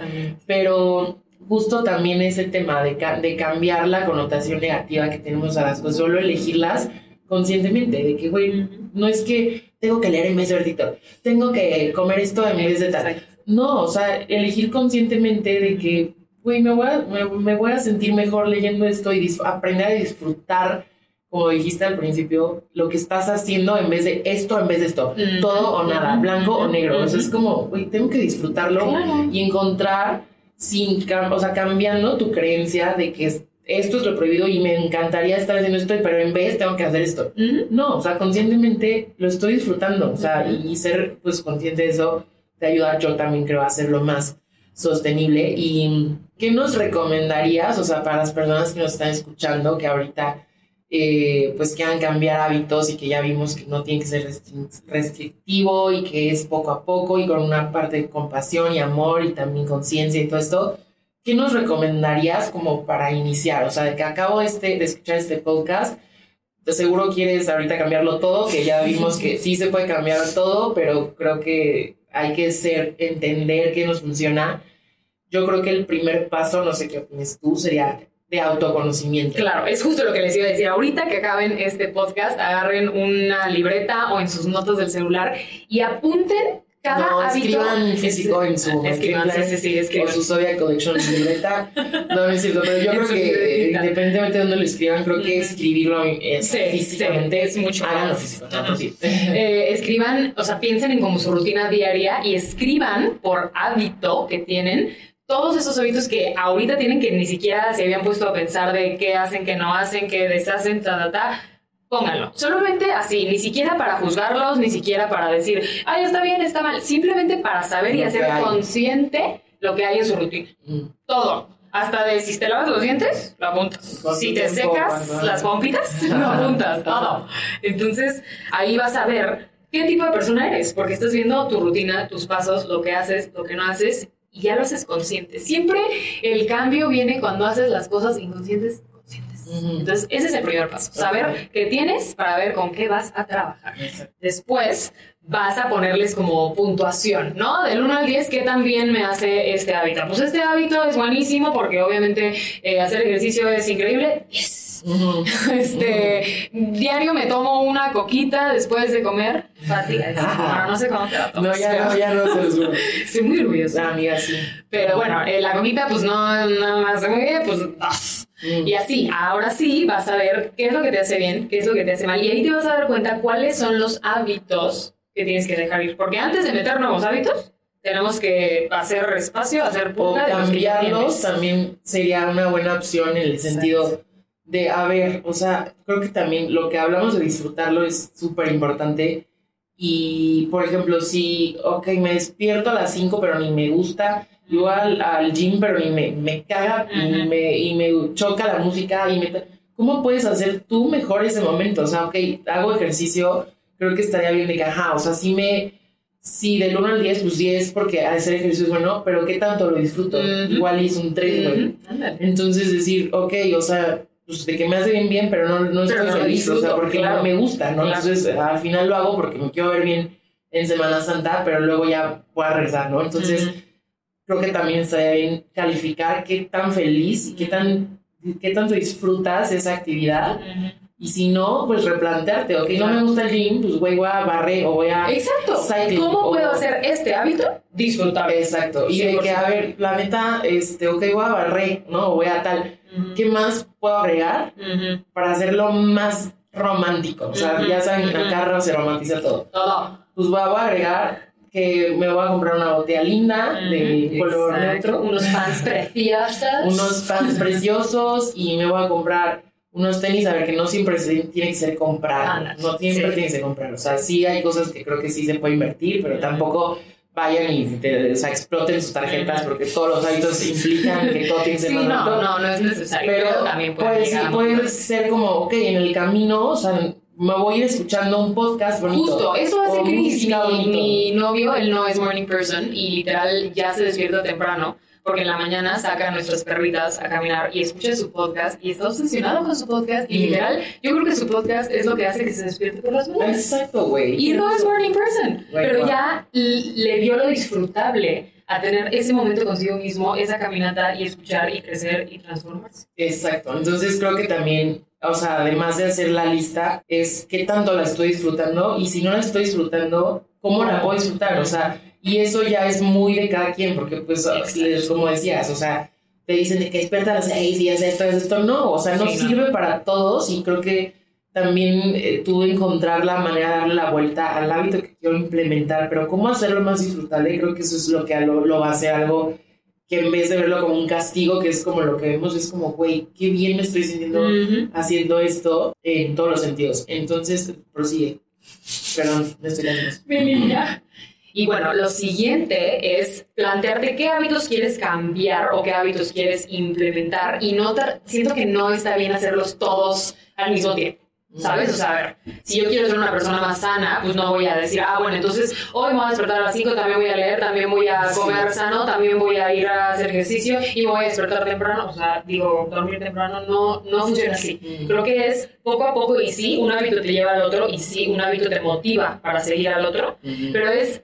pero justo también ese tema de, de cambiar la connotación negativa que tenemos a las cosas, solo elegirlas conscientemente, de que, güey, no es que tengo que leer en mes verdito, tengo que comer esto en vez de tal. No, o sea, elegir conscientemente de que, güey, me, voy a, me, voy a sentir mejor leyendo esto y aprender a disfrutar, como dijiste al principio, lo que estás haciendo en vez de esto, en vez de esto, todo o nada, blanco o negro. O sea, es como, güey, tengo que disfrutarlo y encontrar sin, o sea, cambiando tu creencia de que esto es lo prohibido y me encantaría estar haciendo esto, pero en vez tengo que hacer esto. No, o sea, conscientemente lo estoy disfrutando, o sea, y ser pues consciente de eso te ayuda, yo también creo, a hacerlo más sostenible. ¿Y qué nos recomendarías, o sea, para las personas que nos están escuchando, que ahorita eh, pues quieran cambiar hábitos y que ya vimos que no tiene que ser restrictivo y que es poco a poco y con una parte de compasión y amor y también conciencia y todo esto, ¿qué nos recomendarías como para iniciar? O sea, de que acabo este, de escuchar este podcast, de seguro quieres ahorita cambiarlo todo, que ya vimos que sí se puede cambiar todo, pero creo que hay que ser, entender qué nos funciona. Yo creo que el primer paso, no sé qué opinas tú, sería de autoconocimiento. Claro, es justo lo que les iba a decir. Ahorita que acaben este podcast, agarren una libreta o en sus notas del celular y apunten cada no, hábito. escriban físico en su escriban, sí, sí, sí, o su Zodiac Collection libreta. No, es cierto, pero yo creo que independientemente de dónde lo escriban, creo que escribirlo es, físicamente es mucho más. eh, escriban, o sea, piensen en como su rutina diaria y escriban por hábito que tienen todos esos hábitos que ahorita tienen que ni siquiera se habían puesto a pensar de qué hacen, qué no hacen, qué deshacen, ta, ta, ta, pónganlo. Solamente así, ni siquiera para juzgarlos, ni siquiera para decir, ay, está bien, está mal, simplemente para saber y hacer consciente lo que hay en su rutina. Mm. Todo. Hasta de si te lavas los dientes, lo apuntas. Si te secas las pompitas, (laughs) lo apuntas, todo. Entonces, ahí vas a ver qué tipo de persona eres, porque estás viendo tu rutina, tus pasos, lo que haces, lo que no haces, y ya lo haces consciente. Siempre el cambio viene cuando haces las cosas inconscientes conscientes. Entonces, ese es el primer paso. Saber qué tienes para ver con qué vas a trabajar. Después, vas a ponerles como puntuación, ¿no? Del 1 al 10, ¿qué tan bien me hace este hábito? Pues este hábito es buenísimo porque obviamente eh, hacer ejercicio es increíble. Yes. (laughs) Este, diario me tomo una coquita después de comer. Fatiga. Bueno, no sé cómo te la tomas. No, ya no, ya no se. (laughs) Estoy muy orgullosa. Ah, amiga, sí. Pero bueno, eh, la coquita, pues no, nada más muy bien, pues dos. Y así, ahora sí vas a ver qué es lo que te hace bien, qué es lo que te hace mal. Y ahí te vas a dar cuenta cuáles son los hábitos que tienes que dejar ir. Porque antes de meter nuevos hábitos, tenemos que hacer espacio, hacer purga de cambiarlos también sería una buena opción en el sentido de, a ver, o sea, creo que también lo que hablamos de disfrutarlo es súper importante. Y, por ejemplo, si, ok, me despierto a las 5, pero ni me gusta, yo al, al gym, pero ni me, me caga y, Ujú. me, y me choca la música y me... ¿Cómo puedes hacer tú mejor ese momento? O sea, ok, hago ejercicio, creo que estaría bien de que, ajá, o sea, sí me... Sí, del 1 al 10, pues 10 porque hacer ejercicio es bueno, pero ¿qué tanto lo disfruto? Ujú. Igual hice un 3, güey. Ujú, ándale. Entonces decir, ok, o sea, pues de que me hace bien, bien, pero no, no estoy Pero no feliz, o sea, disfruto, porque claro. no me gusta, ¿no? Claro. Entonces al final lo hago porque me quiero ver bien en Semana Santa, pero luego ya voy a regresar, ¿no? Entonces Ujú. creo que también estaría bien calificar qué tan feliz y qué, tan, qué tanto disfrutas esa actividad. Ujú. Y si no, pues replantearte, ok, no me gusta el gym, pues güey, voy a barrer o voy a... Exacto. Cycling, ¿Cómo puedo hacer este hábito? Disfrutar. Exacto. Y de que, a ver, la neta, este, ok, voy a barrer, ¿no? O voy a tal. ¿Qué más puedo agregar? Para hacerlo más romántico. O sea, ya saben carro se romantiza todo. Todo. Pues voy a, voy a agregar que me voy a comprar una botella linda de color Exacto. neutro, Unos fans (laughs) preciosos. unos pants preciosos y me voy a comprar unos tenis, a ver, que no siempre se tiene que ser comprar, Ándale, no siempre sí. tiene que ser comprar. O sea, sí hay cosas que creo que sí se puede invertir, pero tampoco vayan y te- o sea, exploten sus tarjetas porque todos los hábitos implican que todo tiene que ser Sí, no, no, no es necesario. Pero también puede puede, sí, puede ser como, ok, en el camino, o sea, me voy a ir escuchando un podcast bonito. Justo, eso hace música Mi, mi novio, él no es morning person y literal ya se despierta temprano porque en la mañana saca a nuestras perritas a caminar y escucha su podcast y está obsesionado con su podcast y literal, yo creo que su podcast es lo que hace que se despierte por las mañanas. Exacto, güey. Y no es morning person, pero wow. ya le dio lo disfrutable a tener ese momento consigo mismo, esa caminata y escuchar y crecer y transformarse. Exacto. Entonces creo que también, o sea, además de hacer la lista, es qué tanto la estoy disfrutando y si no la estoy disfrutando, ¿cómo la puedo disfrutar? O sea, y eso ya es muy de cada quien, porque pues, les- como decías, o sea, te dicen de que despierta a las seis y haz esto, esto. No, o sea, no Sí, no. sirve para todos y creo que también eh, que encontrar la manera de darle la vuelta al hábito que quiero implementar, pero cómo hacerlo más disfrutable, creo que eso es lo que lo, lo va a hacer algo que en vez de verlo como un castigo, que es como lo que vemos, es como, güey, qué bien me estoy sintiendo Ujú. haciendo esto en todos los sentidos. Entonces, prosigue. Perdón, me estoy dando. Mi niña. Y bueno, lo siguiente es plantearte qué hábitos quieres cambiar o qué hábitos quieres implementar y no siento que no está bien hacerlos todos al mismo tiempo. ¿Sabes? O sea, a ver, si yo quiero ser una persona más sana, pues no voy a decir, ah, bueno, entonces hoy me voy a despertar a las 5, también voy a leer, también voy a Sí. comer sano, también voy a ir a hacer ejercicio y me voy a despertar temprano. O sea, digo, dormir temprano no, no funciona así. Mm. Creo que es poco a poco y sí, un hábito te lleva al otro y sí, un hábito te motiva para seguir al otro, Ujú. pero es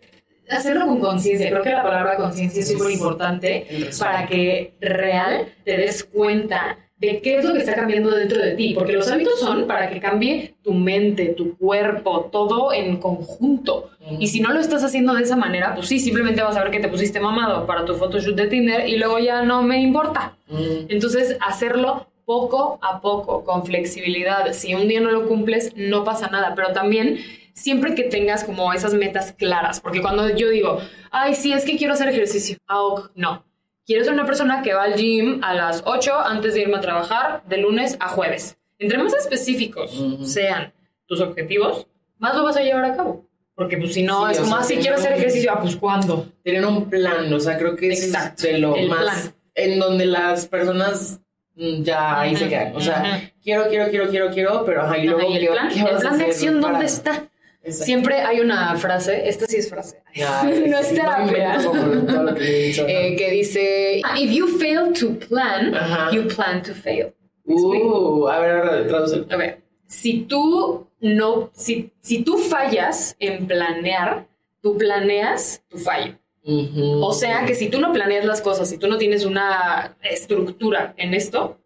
hacerlo con conciencia. Creo que la palabra conciencia es súper importante para que real te des cuenta de qué es lo que está cambiando dentro de ti, porque los hábitos son para que cambie tu mente, tu cuerpo, todo en conjunto. Y si no lo estás haciendo de esa manera, pues sí, simplemente vas a ver que te pusiste mamado para tu photoshoot de Tinder y luego ya no me importa. Mm. Entonces, hacerlo poco a poco, con flexibilidad. Si un día no lo cumples, no pasa nada, pero también siempre que tengas como esas metas claras, porque cuando yo digo, ay, sí, es que quiero hacer ejercicio, ah, ok, no. Quiero ser una persona que va al gym a las 8 antes de irme a trabajar, de lunes a jueves. Entre más específicos sean tus objetivos, más lo vas a llevar a cabo. Porque pues si no, Sí, es como, sea, ah, si quiero hacer ejercicio, ah, pues ¿cuándo? Tener un plan, o sea, creo que Exacto, es de lo el más. plan. En donde las personas ya ahí se quedan. O sea, quiero, quiero, quiero, quiero, quiero, pero y luego. Y el ¿qué- plan, qué el plan de acción, ¿dónde está? Exacto. Siempre hay una frase, esta sí es frase, (laughs) no es terapia. (laughs) eh, que dice, if you fail to plan, Ajá. you plan to fail. Uh, a ver, a ver, traduce. A ver, si tú no, si, si tú fallas en planear, tú planeas tu fallo. O sea que si tú no planeas las cosas, si tú no tienes una estructura en esto,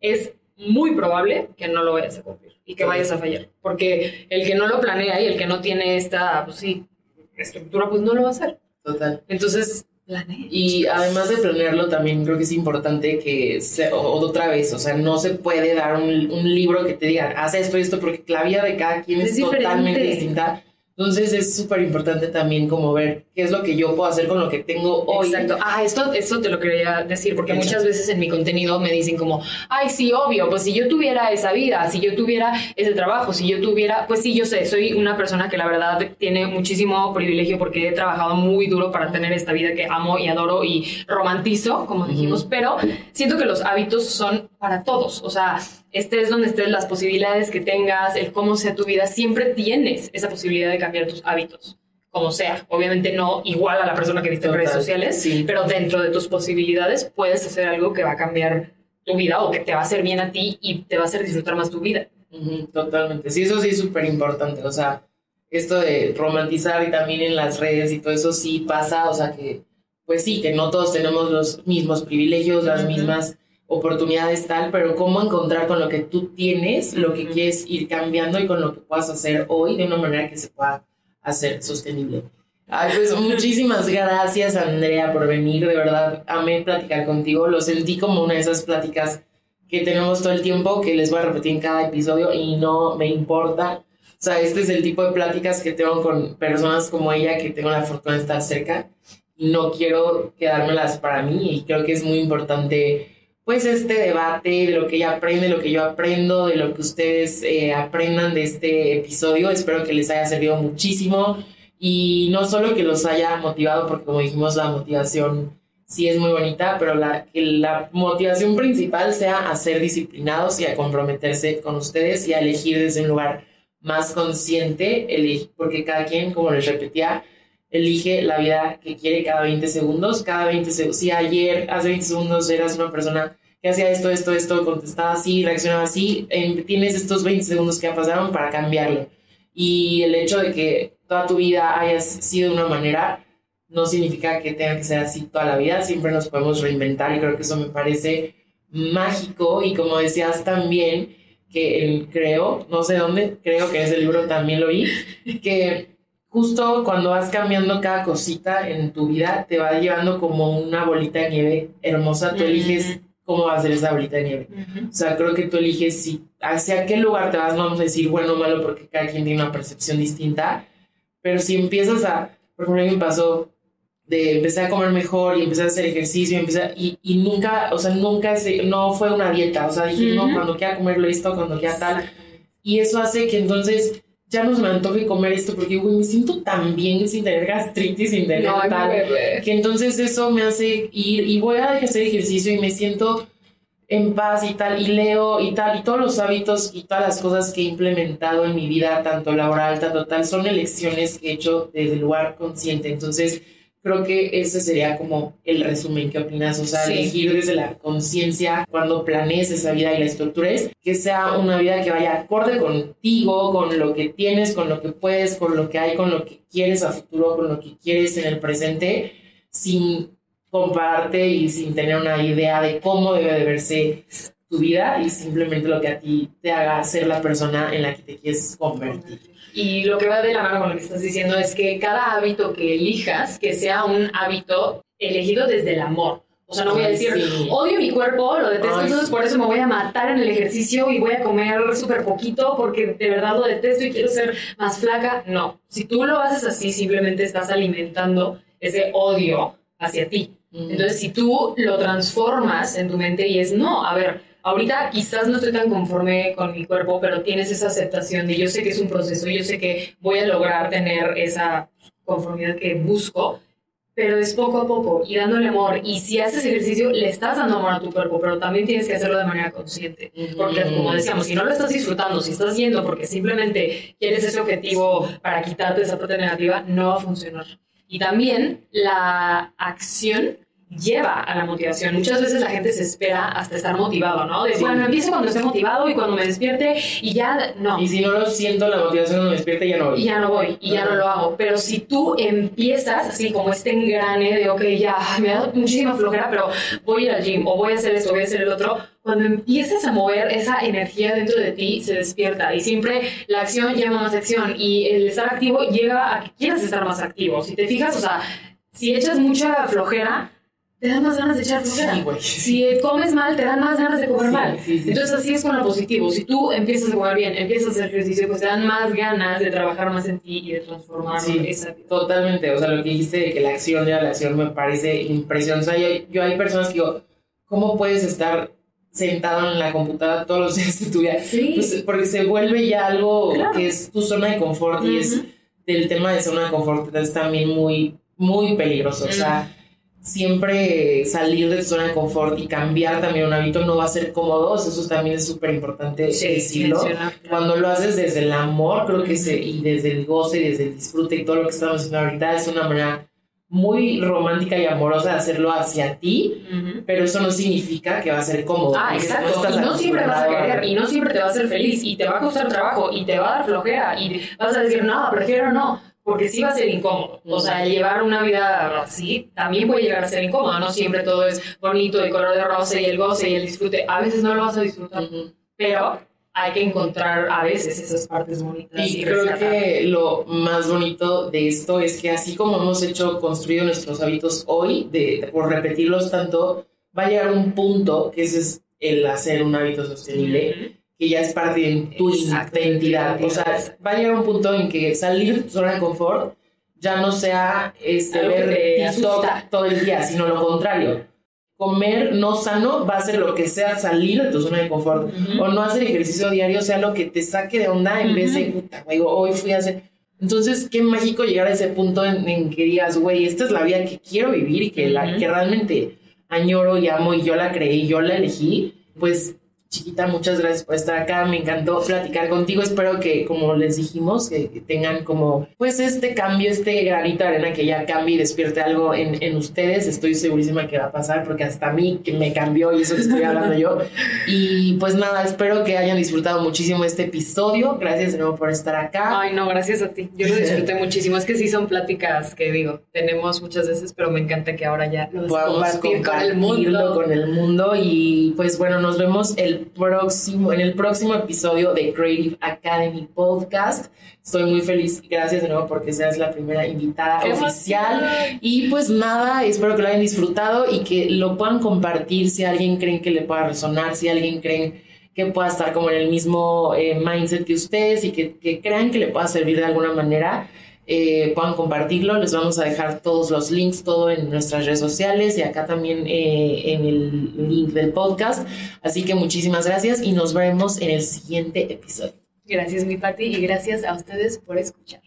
es muy probable que no lo vayas a cumplir y que vayas a fallar. Porque el que no lo planea y el que no tiene esta, pues sí, estructura, pues no lo va a hacer. Total. Entonces, planea. Y además de planearlo, también creo que es importante que, se, o, otra vez, o sea, no se puede dar un, un libro que te diga, haz esto y esto, porque la vida de cada quien es, Es totalmente distinta. Entonces es súper importante también como ver qué es lo que yo puedo hacer con lo que tengo hoy. Exacto. Ah, esto, esto te lo quería decir, porque Exacto. muchas veces en mi contenido me dicen como, ay, sí, obvio, pues si yo tuviera esa vida, si yo tuviera ese trabajo, si yo tuviera, pues sí, yo sé, soy una persona que la verdad tiene muchísimo privilegio porque he trabajado muy duro para tener esta vida que amo y adoro y romantizo, como dijimos, pero siento que los hábitos son para todos, o sea, estés donde estés, las posibilidades que tengas, el cómo sea tu vida, siempre tienes esa posibilidad de cambiar tus hábitos como sea. Obviamente no igual a la persona que viste en Total, redes sociales, sí. pero dentro de tus posibilidades puedes hacer algo que va a cambiar tu vida o que te va a hacer bien a ti y te va a hacer disfrutar más tu vida. Totalmente. Sí, eso sí es súper importante. O sea, esto de romantizar y también en las redes y todo eso sí pasa. O sea, que pues sí, que no todos tenemos los mismos privilegios, las Ujú. mismas oportunidades tal, pero cómo encontrar con lo que tú tienes, lo que quieres ir cambiando y con lo que puedas hacer hoy de una manera que se pueda hacer sostenible. Ay, pues (laughs) muchísimas gracias Andrea por venir, de verdad amé platicar contigo, lo sentí como una de esas pláticas que tenemos todo el tiempo, que les voy a repetir en cada episodio y no me importa. O sea, este es el tipo de pláticas que tengo con personas como ella, que tengo la fortuna de estar cerca. No quiero quedármelas para mí y creo que es muy importante, pues, este debate de lo que ella aprende, lo que yo aprendo, de lo que ustedes eh, aprendan de este episodio. Espero que les haya servido muchísimo y no solo que los haya motivado, porque como dijimos, la motivación sí es muy bonita, pero la, que la motivación principal sea a ser disciplinados y a comprometerse con ustedes y a elegir desde un lugar más consciente, porque cada quien, como les repetía, elige la vida que quiere cada 20 segundos. Cada 20 segundos, si ayer, hace 20 segundos, eras una persona que hacía esto, esto, esto, contestaba así, reaccionaba así, em, tienes estos 20 segundos que pasaron para cambiarlo. Y el hecho de que toda tu vida hayas sido de una manera no significa que tenga que ser así toda la vida, siempre nos podemos reinventar y creo que eso me parece mágico y como decías también, que el creo, no sé dónde, creo que ese libro también lo vi, (laughs) que justo cuando vas cambiando cada cosita en tu vida, te va llevando como una bolita de nieve hermosa, tú eliges cómo va a ser esa bolita de nieve. O sea, creo que tú eliges si, hacia qué lugar te vas, no vamos a decir bueno o malo porque cada quien tiene una percepción distinta, pero si empiezas a, por ejemplo, a mí me pasó de empezar a comer mejor y empezar a hacer ejercicio y, empezar, y, y nunca, o sea, nunca, se, no fue una dieta, o sea, dije, no, Ujú. cuando quiera comerlo esto, cuando quiera tal, y eso hace que entonces ya no se me antoje comer esto porque, güey, me siento tan bien sin tener gastritis, sin tener No, tal, que entonces eso me hace ir y voy a hacer ejercicio y me siento en paz y tal, y leo y tal, y todos los hábitos y todas las cosas que he implementado en mi vida, tanto laboral, tanto tal, son elecciones que he hecho desde el lugar consciente. Entonces, creo que ese sería como el resumen. ¿Qué opinas? O sea, Sí. elegir desde la conciencia cuando planees esa vida y la estructures, que sea una vida que vaya acorde contigo, con lo que tienes, con lo que puedes, con lo que hay, con lo que quieres a futuro, con lo que quieres en el presente, sin compararte y sin tener una idea de cómo debe de verse tu vida y simplemente lo que a ti te haga ser la persona en la que te quieres convertir. Y lo que va de la mano con lo que estás diciendo es que cada hábito que elijas, que sea un hábito elegido desde el amor. O sea, no voy a decir, sí. odio mi cuerpo, lo detesto, Ay, entonces sí. por eso me voy a matar en el ejercicio y voy a comer súper poquito porque de verdad lo detesto y quiero ser más flaca. No, si tú lo haces así, simplemente estás alimentando ese odio hacia ti. Entonces, si tú lo transformas en tu mente y es, no, a ver, ahorita quizás no estoy tan conforme con mi cuerpo, pero tienes esa aceptación de yo sé que es un proceso, yo sé que voy a lograr tener esa conformidad que busco, pero es poco a poco y dándole amor. Y si haces ejercicio, le estás dando amor a tu cuerpo, pero también tienes que hacerlo de manera consciente. Porque como decíamos, si no lo estás disfrutando, si estás yendo porque simplemente quieres ese objetivo para quitarte esa parte negativa, no va a funcionar. Y también la acción lleva a la motivación. Muchas veces la gente se espera hasta estar motivado, ¿no? De, bueno, empiezo cuando esté motivado y cuando me despierte y ya no. Y si no lo siento, la motivación cuando me despierte, ya no voy. Y ya no voy, y ya no lo hago. Pero si tú empiezas así como este engrane de, ok, ya, (laughs) me da muchísima flojera, pero voy a ir al gym o voy a hacer esto, voy a hacer el otro, cuando empiezas a mover esa energía dentro de ti, se despierta. Y siempre la acción llama más acción y el estar activo lleva a que quieras estar más activo. Si te fijas, o sea, si echas mucha flojera, te dan más ganas de echar flojera. Si comes mal, te dan más ganas de comer mal. Entonces así es con lo positivo. Si tú empiezas a comer bien, empiezas a hacer ejercicio, pues te dan más ganas de trabajar más en ti y de transformar esa Totalmente. O sea, lo que dijiste de que la acción de la acción me parece impresionante. O sea, yo, yo hay personas que digo, ¿cómo puedes estar sentado en la computadora todos los días de tu vida? Sí. Pues, porque se vuelve ya algo que es tu zona de confort y es del tema de zona de confort es también muy, muy peligroso. O sea siempre salir de tu zona de confort y cambiar también un hábito no va a ser cómodo, eso también es súper importante decirlo. Cuando lo haces desde el amor, creo que se, y desde el goce y desde el disfrute y todo lo que estamos haciendo ahorita es una manera muy romántica y amorosa de hacerlo hacia ti, pero eso no significa que va a ser cómodo. Ah, exacto. y no siempre vas a querer, y no siempre te va a hacer feliz, y te va a costar trabajo, y te va a dar flojera, y vas a decir, no, prefiero no porque sí va a ser incómodo. O sea, llevar una vida así también puede llegar a ser incómodo. No siempre todo es bonito, el color de rosa y el goce y el disfrute. A veces no lo vas a disfrutar, pero hay que encontrar a veces esas partes bonitas. Y, creo que lo más bonito de esto es que así como hemos hecho, construido nuestros hábitos hoy, de, por repetirlos tanto, va a llegar un punto que ese es el hacer un hábito sostenible que ya es parte de tu identidad. O sea, va a llegar un punto en que salir de tu zona de confort ya no sea este, ver TikTok todo el día, sino lo contrario. Comer no sano va a ser lo que sea salir de tu zona de confort. O no hacer ejercicio diario sea lo que te saque de onda en vez de, puta, güey, hoy fui a hacer... Entonces, qué mágico llegar a ese punto en, que digas, güey, esta es la vida que quiero vivir y que, la, que realmente añoro y amo y yo la creí, yo la elegí. Pues Chiquita, muchas gracias por estar acá. Me encantó platicar contigo. Espero que, como les dijimos, que tengan como, pues, este cambio, este granito de arena que ya cambie y despierte algo en, en ustedes. Estoy segurísima que va a pasar porque hasta a mí que me cambió y eso que estoy hablando yo. Y pues nada, espero que hayan disfrutado muchísimo este episodio. Gracias de nuevo por estar acá. Ay, no, gracias a ti. Yo lo disfruté muchísimo. Es que sí son pláticas que digo, tenemos muchas veces, pero me encanta que ahora ya lo podamos compartir con el mundo. Con el mundo. Y pues bueno, nos vemos el próximo, en el próximo episodio de Creative Academy Podcast. Estoy muy feliz, gracias de nuevo porque seas la primera invitada oficial. Y pues nada, espero que lo hayan disfrutado y que lo puedan compartir si alguien creen que le pueda resonar, si alguien creen que pueda estar como en el mismo eh, mindset que ustedes y que, que crean que le pueda servir de alguna manera. Eh, puedan compartirlo. Les vamos a dejar todos los links, todo en nuestras redes sociales y acá también eh, en el link del podcast. Así que muchísimas gracias y nos vemos en el siguiente episodio. Gracias, mi Pati, y gracias a ustedes por escuchar.